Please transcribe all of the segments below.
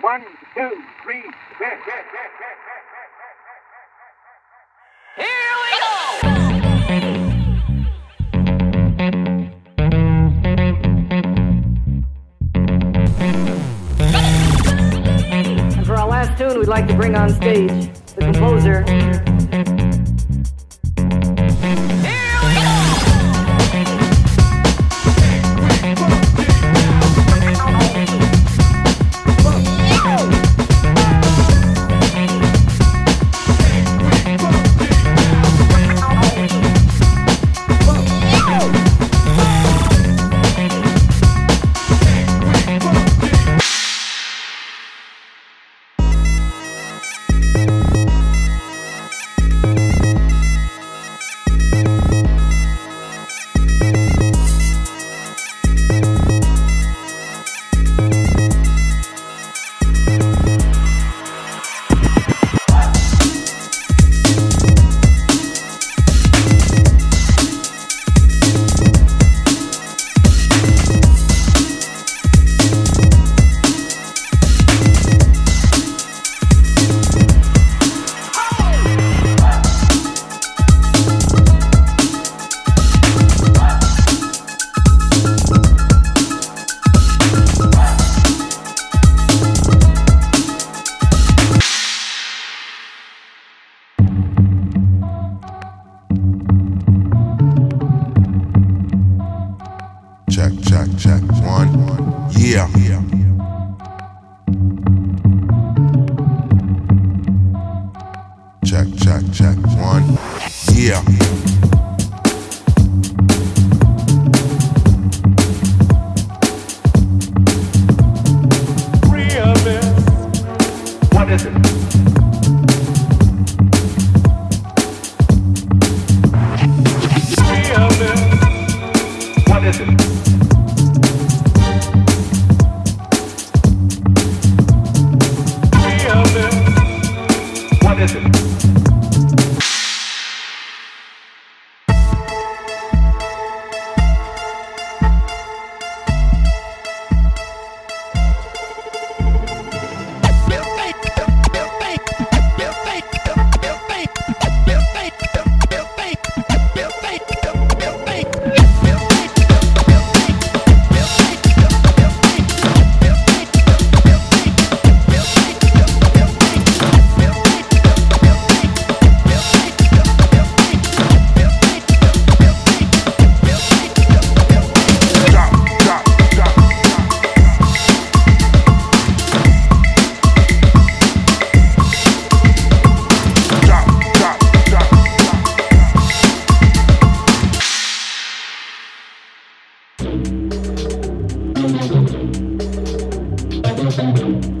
One, two, three, Here we go! And for our last tune, we'd like to bring on stage the composer. What sombrio.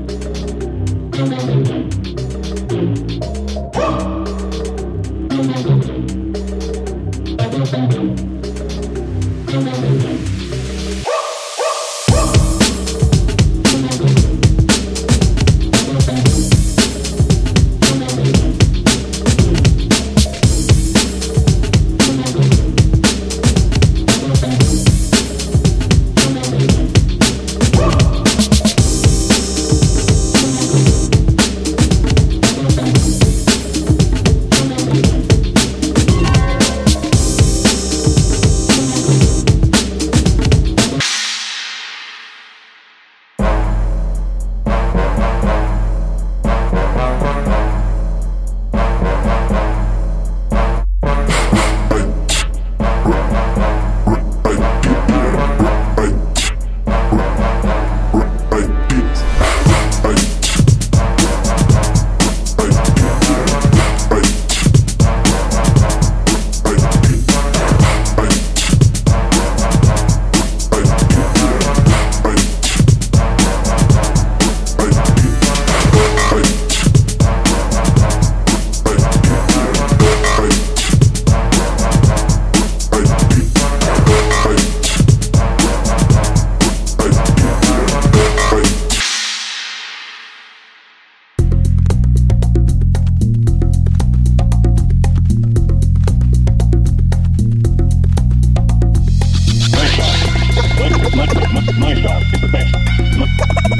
My, style is the best. My,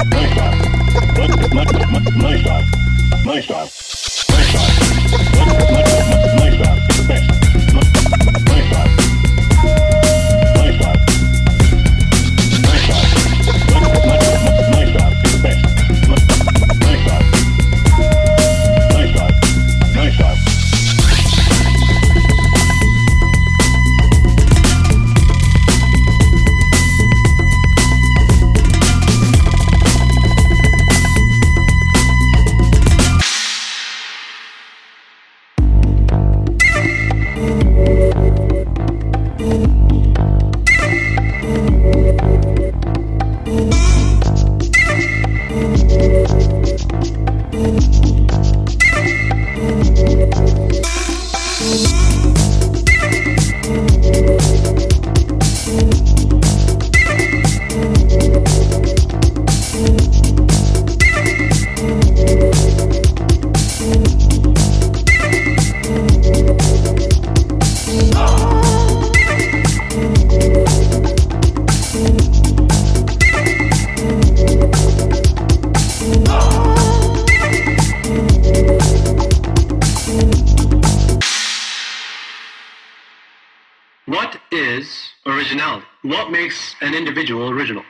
my style. My, my, my, my style. My style. My style. My, my, my style an individual original?